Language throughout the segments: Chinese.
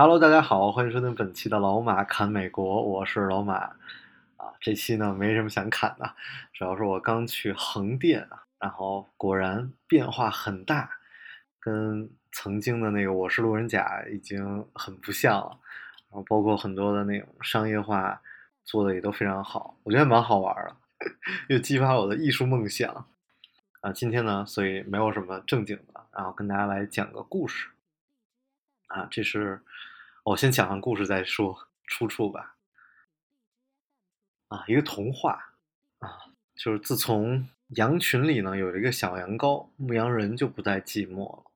Hello，大家好，欢迎收听本期的老马侃美国，我是老马啊。这期呢没什么想侃的，主要是我刚去横店，然后果然变化很大，跟曾经的那个《我是路人甲》已经很不像了。然后包括很多的那种商业化做的也都非常好，我觉得蛮好玩的，又激发我的艺术梦想啊。今天呢，所以没有什么正经的，然后跟大家来讲个故事。啊，这是我先讲完故事再说出处吧。啊，一个童话啊，就是自从羊群里呢有了一个小羊羔，牧羊人就不再寂寞了。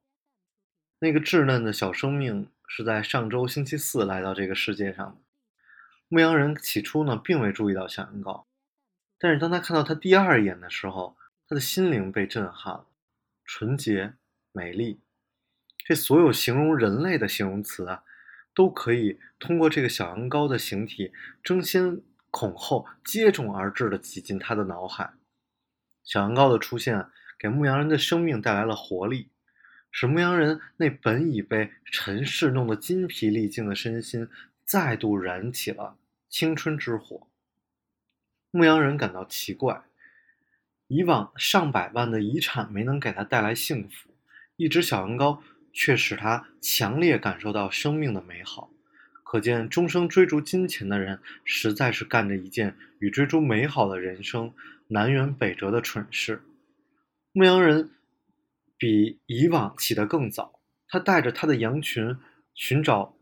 那个稚嫩的小生命是在上周星期四来到这个世界上的。牧羊人起初呢并未注意到小羊羔，但是当他看到他第二眼的时候，他的心灵被震撼了，纯洁、美丽。这所有形容人类的形容词啊，都可以通过这个小羊羔的形体争先恐后、接踵而至的挤进他的脑海。小羊羔的出现给牧羊人的生命带来了活力，使牧羊人那本已被尘世弄得筋疲力尽的身心再度燃起了青春之火。牧羊人感到奇怪，以往上百万的遗产没能给他带来幸福，一只小羊羔。却使他强烈感受到生命的美好，可见终生追逐金钱的人，实在是干着一件与追逐美好的人生南辕北辙的蠢事。牧羊人比以往起得更早，他带着他的羊群寻找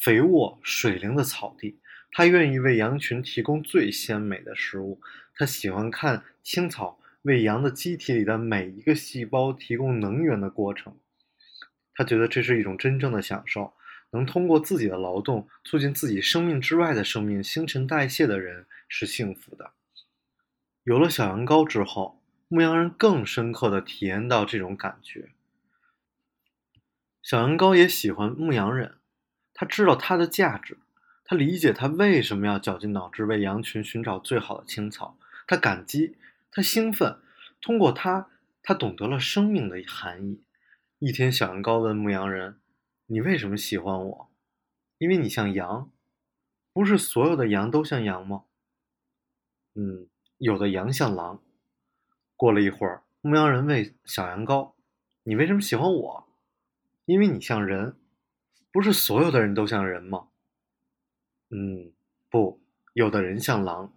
肥沃水灵的草地，他愿意为羊群提供最鲜美的食物，他喜欢看青草为羊的机体里的每一个细胞提供能源的过程。他觉得这是一种真正的享受，能通过自己的劳动促进自己生命之外的生命新陈代谢的人是幸福的。有了小羊羔之后，牧羊人更深刻的体验到这种感觉。小羊羔也喜欢牧羊人，他知道他的价值，他理解他为什么要绞尽脑汁为羊群寻找最好的青草，他感激，他兴奋，通过他，他懂得了生命的含义。一天，小羊羔问牧羊人：“你为什么喜欢我？因为你像羊，不是所有的羊都像羊吗？”“嗯，有的羊像狼。”过了一会儿，牧羊人问小羊羔：“你为什么喜欢我？因为你像人，不是所有的人都像人吗？”“嗯，不，有的人像狼。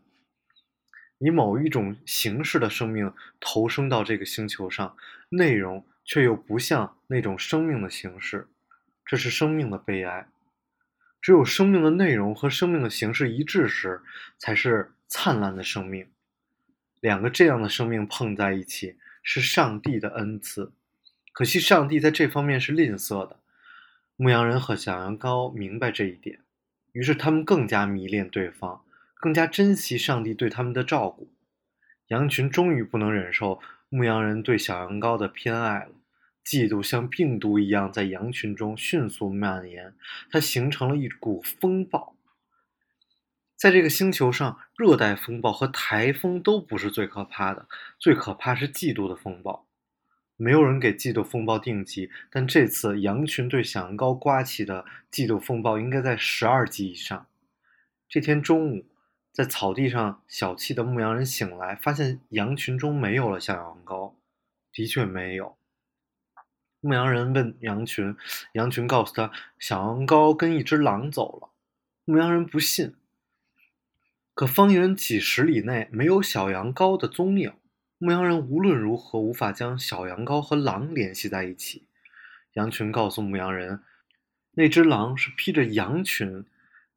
以某一种形式的生命投生到这个星球上，内容。”却又不像那种生命的形式，这是生命的悲哀。只有生命的内容和生命的形式一致时，才是灿烂的生命。两个这样的生命碰在一起，是上帝的恩赐。可惜上帝在这方面是吝啬的。牧羊人和小羊羔明白这一点，于是他们更加迷恋对方，更加珍惜上帝对他们的照顾。羊群终于不能忍受。牧羊人对小羊羔的偏爱了，嫉妒像病毒一样在羊群中迅速蔓延，它形成了一股风暴。在这个星球上，热带风暴和台风都不是最可怕的，最可怕是嫉妒的风暴。没有人给嫉妒风暴定级，但这次羊群对小羊羔刮起的嫉妒风暴应该在十二级以上。这天中午。在草地上小憩的牧羊人醒来，发现羊群中没有了小羊羔，的确没有。牧羊人问羊群，羊群告诉他，小羊羔跟一只狼走了。牧羊人不信，可方圆几十里内没有小羊羔的踪影。牧羊人无论如何无法将小羊羔和狼联系在一起。羊群告诉牧羊人，那只狼是披着羊群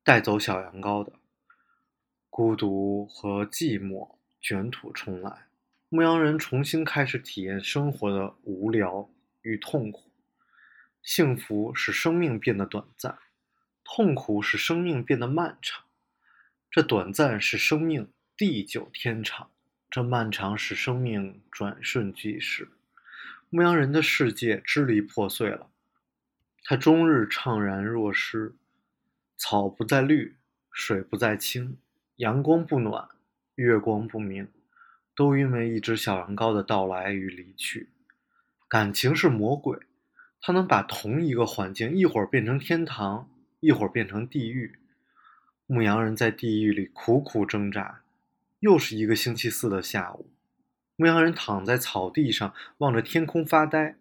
带走小羊羔的。孤独和寂寞卷土重来，牧羊人重新开始体验生活的无聊与痛苦。幸福使生命变得短暂，痛苦使生命变得漫长。这短暂使生命地久天长，这漫长使生命转瞬即逝。牧羊人的世界支离破碎了，他终日怅然若失，草不再绿，水不再清。阳光不暖，月光不明，都因为一只小羊羔的到来与离去。感情是魔鬼，它能把同一个环境一会儿变成天堂，一会儿变成地狱。牧羊人在地狱里苦苦挣扎。又是一个星期四的下午，牧羊人躺在草地上，望着天空发呆。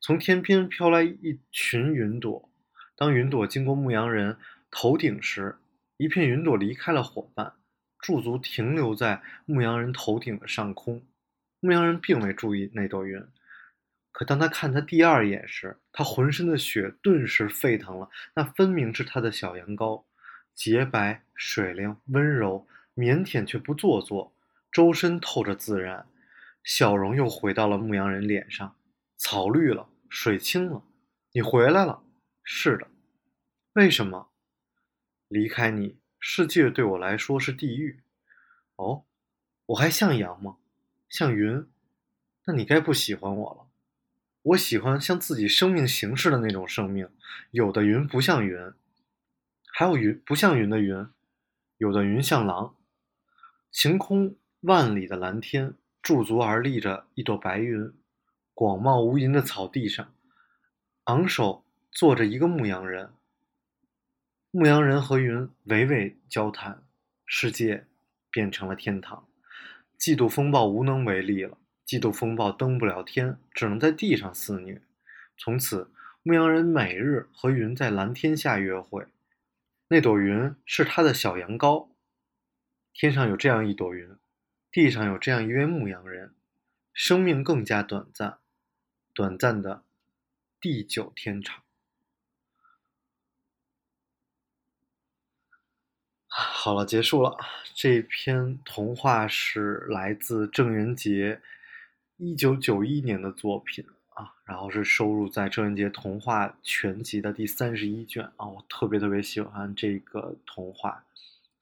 从天边飘来一群云朵，当云朵经过牧羊人头顶时，一片云朵离开了伙伴，驻足停留在牧羊人头顶的上空。牧羊人并未注意那朵云，可当他看他第二眼时，他浑身的血顿时沸腾了。那分明是他的小羊羔，洁白、水灵、温柔、腼腆却不做作，周身透着自然，笑容又回到了牧羊人脸上。草绿了，水清了，你回来了。是的，为什么？离开你，世界对我来说是地狱。哦，我还像羊吗？像云？那你该不喜欢我了。我喜欢像自己生命形式的那种生命。有的云不像云，还有云不像云的云。有的云像狼。晴空万里的蓝天，驻足而立着一朵白云。广袤无垠的草地上，昂首坐着一个牧羊人。牧羊人和云娓娓交谈，世界变成了天堂。嫉妒风暴无能为力了，嫉妒风暴登不了天，只能在地上肆虐。从此，牧羊人每日和云在蓝天下约会。那朵云是他的小羊羔。天上有这样一朵云，地上有这样一位牧羊人，生命更加短暂。短暂的地久天长。好了，结束了。这篇童话是来自郑渊洁一九九一年的作品啊，然后是收录在郑渊洁童话全集的第三十一卷啊。我特别特别喜欢这个童话，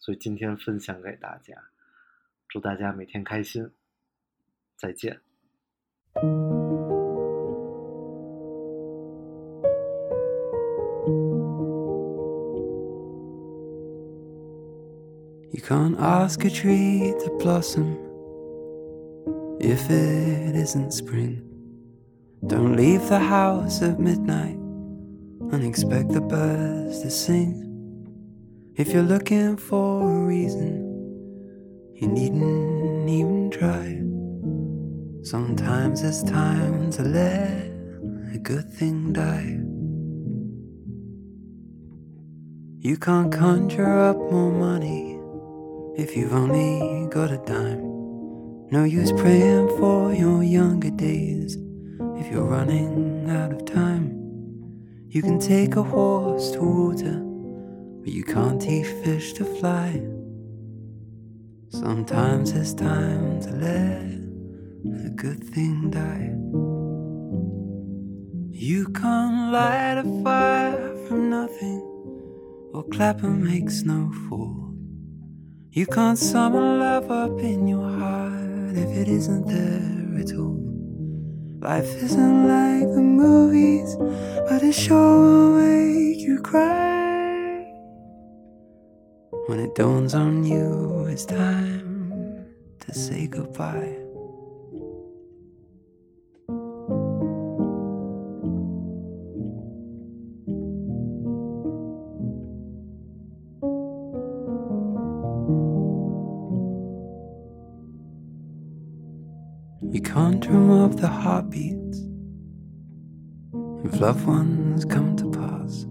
所以今天分享给大家。祝大家每天开心，再见。Can't ask a tree to blossom if it isn't spring. Don't leave the house at midnight and expect the birds to sing. If you're looking for a reason, you needn't even try. Sometimes it's time to let a good thing die. You can't conjure up more money if you've only got a dime. No use praying for your younger days if you're running out of time. You can take a horse to water, but you can't teach fish to fly. Sometimes it's time to let a good thing die. You can't light a fire from nothing, or clapper makes no fall. You can't summon love up in your heart if it isn't there at all. Life isn't like the movies, but it sure will make you cry. When it dawns on you, it's time to say goodbye. You can't up the heartbeats if loved ones come to pass.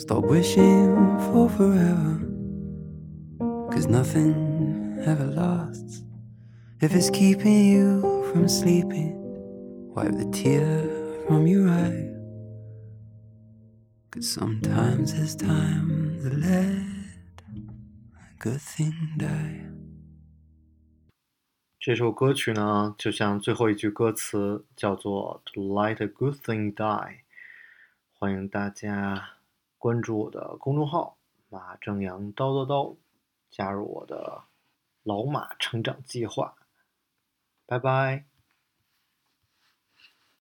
Stop wishing for forever, cause nothing ever lasts. If it's keeping you from sleeping, wipe the tear from your eye. Cause sometimes it's time to let a good thing die. 这首歌曲呢，就像最后一句歌词叫做 "To let a good thing die"。欢迎大家关注我的公众号“马正阳叨叨叨”，加入我的老马成长计划。拜拜。